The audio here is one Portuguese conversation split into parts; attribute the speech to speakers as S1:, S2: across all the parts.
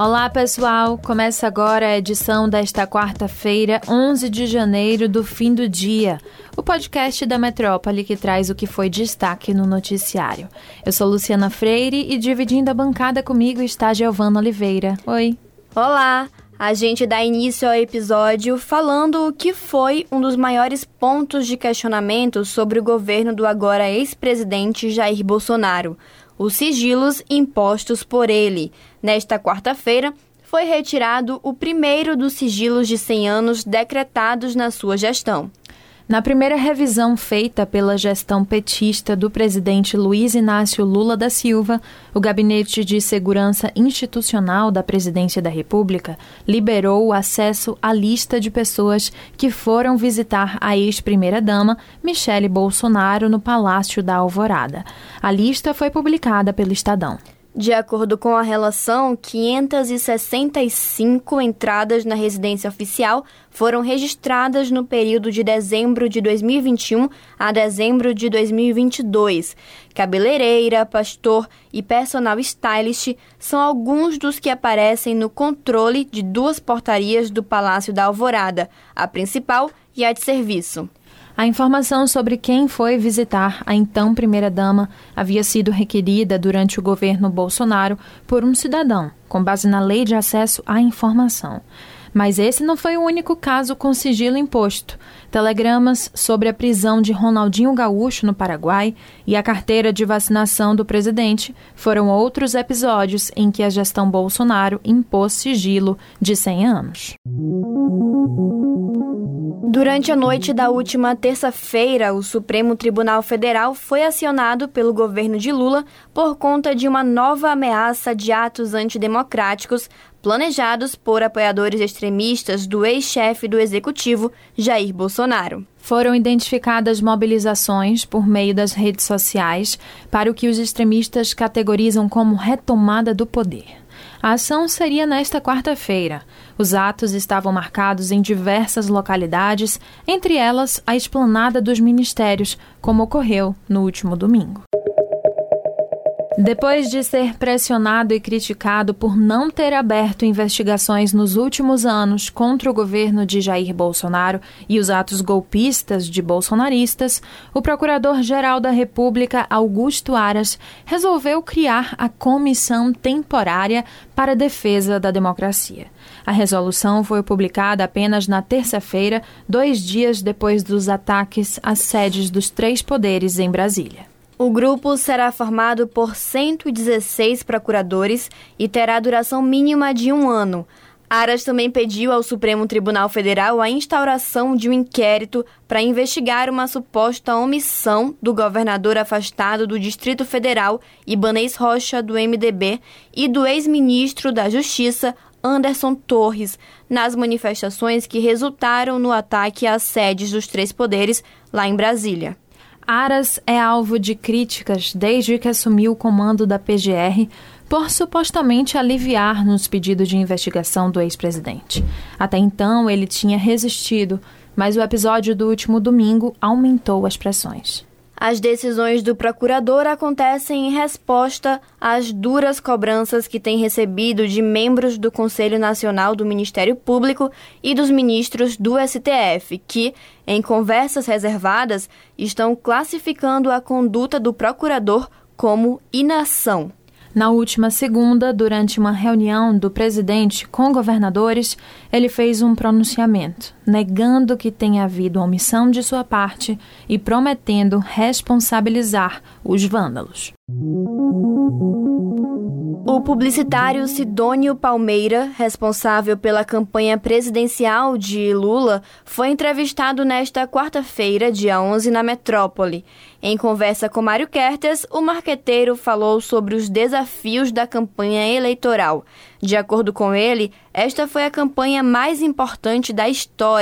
S1: Olá, pessoal! Começa agora a edição desta quarta-feira, 11 de janeiro, do fim do dia, o podcast da Metrópole que traz o que foi destaque no noticiário. Eu sou Luciana Freire e dividindo a bancada comigo está Giovana Oliveira. Oi!
S2: Olá! A gente dá início ao episódio falando o que foi um dos maiores pontos de questionamento sobre o governo do agora ex-presidente Jair Bolsonaro os sigilos impostos por ele. Nesta quarta-feira, foi retirado o primeiro dos sigilos de 100 anos decretados na sua gestão.
S1: Na primeira revisão feita pela gestão petista do presidente Luiz Inácio Lula da Silva, o Gabinete de Segurança Institucional da Presidência da República liberou o acesso à lista de pessoas que foram visitar a ex-primeira-dama, Michele Bolsonaro, no Palácio da Alvorada. A lista foi publicada pelo Estadão.
S2: De acordo com a relação, 565 entradas na residência oficial foram registradas no período de dezembro de 2021 a dezembro de 2022. Cabeleireira, pastor e personal stylist são alguns dos que aparecem no controle de duas portarias do Palácio da Alvorada, a principal e a de serviço.
S1: A informação sobre quem foi visitar a então primeira-dama havia sido requerida durante o governo Bolsonaro por um cidadão, com base na Lei de Acesso à Informação. Mas esse não foi o único caso com sigilo imposto. Telegramas sobre a prisão de Ronaldinho Gaúcho no Paraguai e a carteira de vacinação do presidente foram outros episódios em que a gestão Bolsonaro impôs sigilo de 100 anos.
S2: Durante a noite da última terça-feira, o Supremo Tribunal Federal foi acionado pelo governo de Lula por conta de uma nova ameaça de atos antidemocráticos planejados por apoiadores extremistas do ex-chefe do executivo, Jair Bolsonaro.
S1: Foram identificadas mobilizações por meio das redes sociais para o que os extremistas categorizam como retomada do poder. A ação seria nesta quarta-feira. Os atos estavam marcados em diversas localidades, entre elas a esplanada dos ministérios, como ocorreu no último domingo. Depois de ser pressionado e criticado por não ter aberto investigações nos últimos anos contra o governo de Jair Bolsonaro e os atos golpistas de bolsonaristas, o Procurador-Geral da República, Augusto Aras, resolveu criar a Comissão Temporária para a Defesa da Democracia. A resolução foi publicada apenas na terça-feira, dois dias depois dos ataques às sedes dos três poderes em Brasília.
S2: O grupo será formado por 116 procuradores e terá duração mínima de um ano. Aras também pediu ao Supremo Tribunal Federal a instauração de um inquérito para investigar uma suposta omissão do governador afastado do Distrito Federal, Ibanez Rocha, do MDB, e do ex-ministro da Justiça, Anderson Torres, nas manifestações que resultaram no ataque às sedes dos três poderes lá em Brasília.
S1: Aras é alvo de críticas desde que assumiu o comando da PGR por supostamente aliviar nos pedidos de investigação do ex-presidente. Até então, ele tinha resistido, mas o episódio do último domingo aumentou as pressões.
S2: As decisões do procurador acontecem em resposta às duras cobranças que tem recebido de membros do Conselho Nacional do Ministério Público e dos ministros do STF, que, em conversas reservadas, estão classificando a conduta do procurador como inação.
S1: Na última segunda, durante uma reunião do presidente com governadores, ele fez um pronunciamento, negando que tenha havido omissão de sua parte e prometendo responsabilizar os vândalos.
S2: O publicitário Sidônio Palmeira, responsável pela campanha presidencial de Lula, foi entrevistado nesta quarta-feira, dia 11, na Metrópole. Em conversa com Mário Kertes, o marqueteiro falou sobre os desafios da campanha eleitoral. De acordo com ele, esta foi a campanha mais importante da história.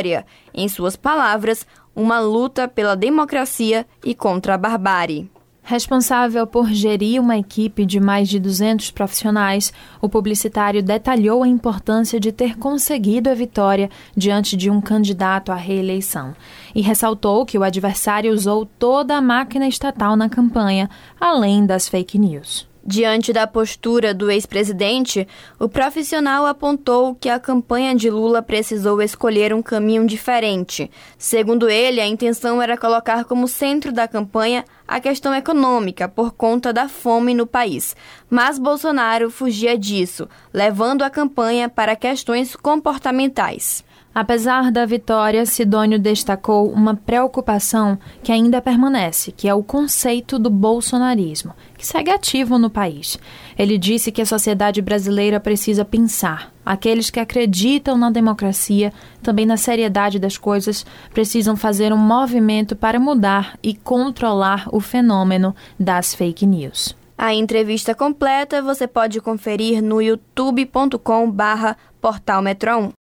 S2: Em suas palavras, uma luta pela democracia e contra a barbárie.
S1: Responsável por gerir uma equipe de mais de 200 profissionais, o publicitário detalhou a importância de ter conseguido a vitória diante de um candidato à reeleição e ressaltou que o adversário usou toda a máquina estatal na campanha, além das fake news.
S2: Diante da postura do ex-presidente, o profissional apontou que a campanha de Lula precisou escolher um caminho diferente. Segundo ele, a intenção era colocar como centro da campanha a questão econômica por conta da fome no país. Mas Bolsonaro fugia disso, levando a campanha para questões comportamentais.
S1: Apesar da vitória, Sidônio destacou uma preocupação que ainda permanece, que é o conceito do bolsonarismo, que segue ativo no país. Ele disse que a sociedade brasileira precisa pensar. Aqueles que acreditam na democracia, também na seriedade das coisas, precisam fazer um movimento para mudar e controlar o fenômeno das fake news.
S2: A entrevista completa você pode conferir no youtube.com/barra portal Metro 1.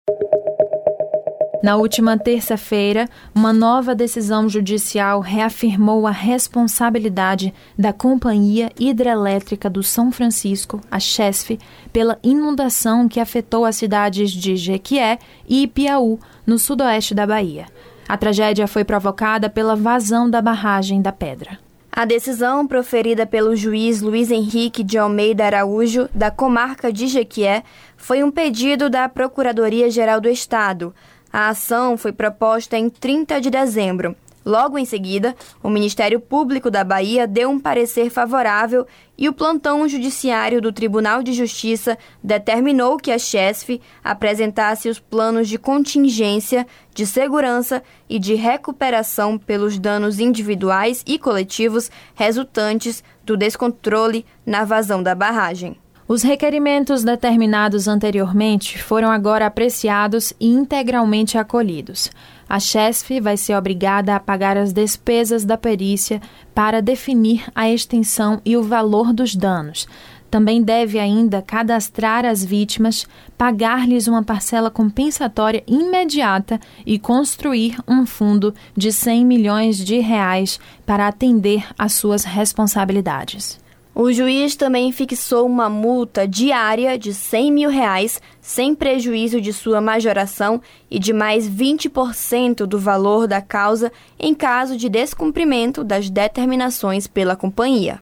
S1: Na última terça-feira, uma nova decisão judicial reafirmou a responsabilidade da Companhia Hidrelétrica do São Francisco, a CHESF, pela inundação que afetou as cidades de Jequié e Ipiaú, no sudoeste da Bahia. A tragédia foi provocada pela vazão da barragem da Pedra.
S2: A decisão, proferida pelo juiz Luiz Henrique de Almeida Araújo, da comarca de Jequié, foi um pedido da Procuradoria-Geral do Estado a ação foi proposta em 30 de dezembro. Logo em seguida, o Ministério Público da Bahia deu um parecer favorável e o plantão judiciário do Tribunal de Justiça determinou que a CHESF apresentasse os planos de contingência, de segurança e de recuperação pelos danos individuais e coletivos resultantes do descontrole na vazão da barragem.
S1: Os requerimentos determinados anteriormente foram agora apreciados e integralmente acolhidos. A CHESF vai ser obrigada a pagar as despesas da perícia para definir a extensão e o valor dos danos. Também deve ainda cadastrar as vítimas, pagar-lhes uma parcela compensatória imediata e construir um fundo de 100 milhões de reais para atender às suas responsabilidades.
S2: O juiz também fixou uma multa diária de 100 mil reais, sem prejuízo de sua majoração e de mais 20% do valor da causa em caso de descumprimento das determinações pela companhia.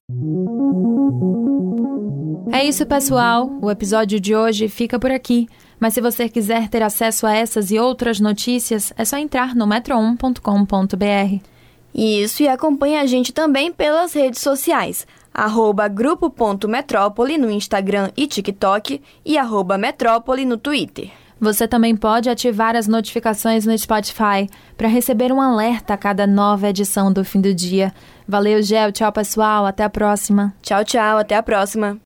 S1: É isso, pessoal. O episódio de hoje fica por aqui. Mas se você quiser ter acesso a essas e outras notícias, é só entrar no metro1.com.br.
S2: Isso, e acompanhe a gente também pelas redes sociais arroba grupo.metrópole no Instagram e TikTok e arroba metrópole no Twitter.
S1: Você também pode ativar as notificações no Spotify para receber um alerta a cada nova edição do fim do dia. Valeu, Gel. Tchau, pessoal. Até a próxima.
S2: Tchau, tchau. Até a próxima.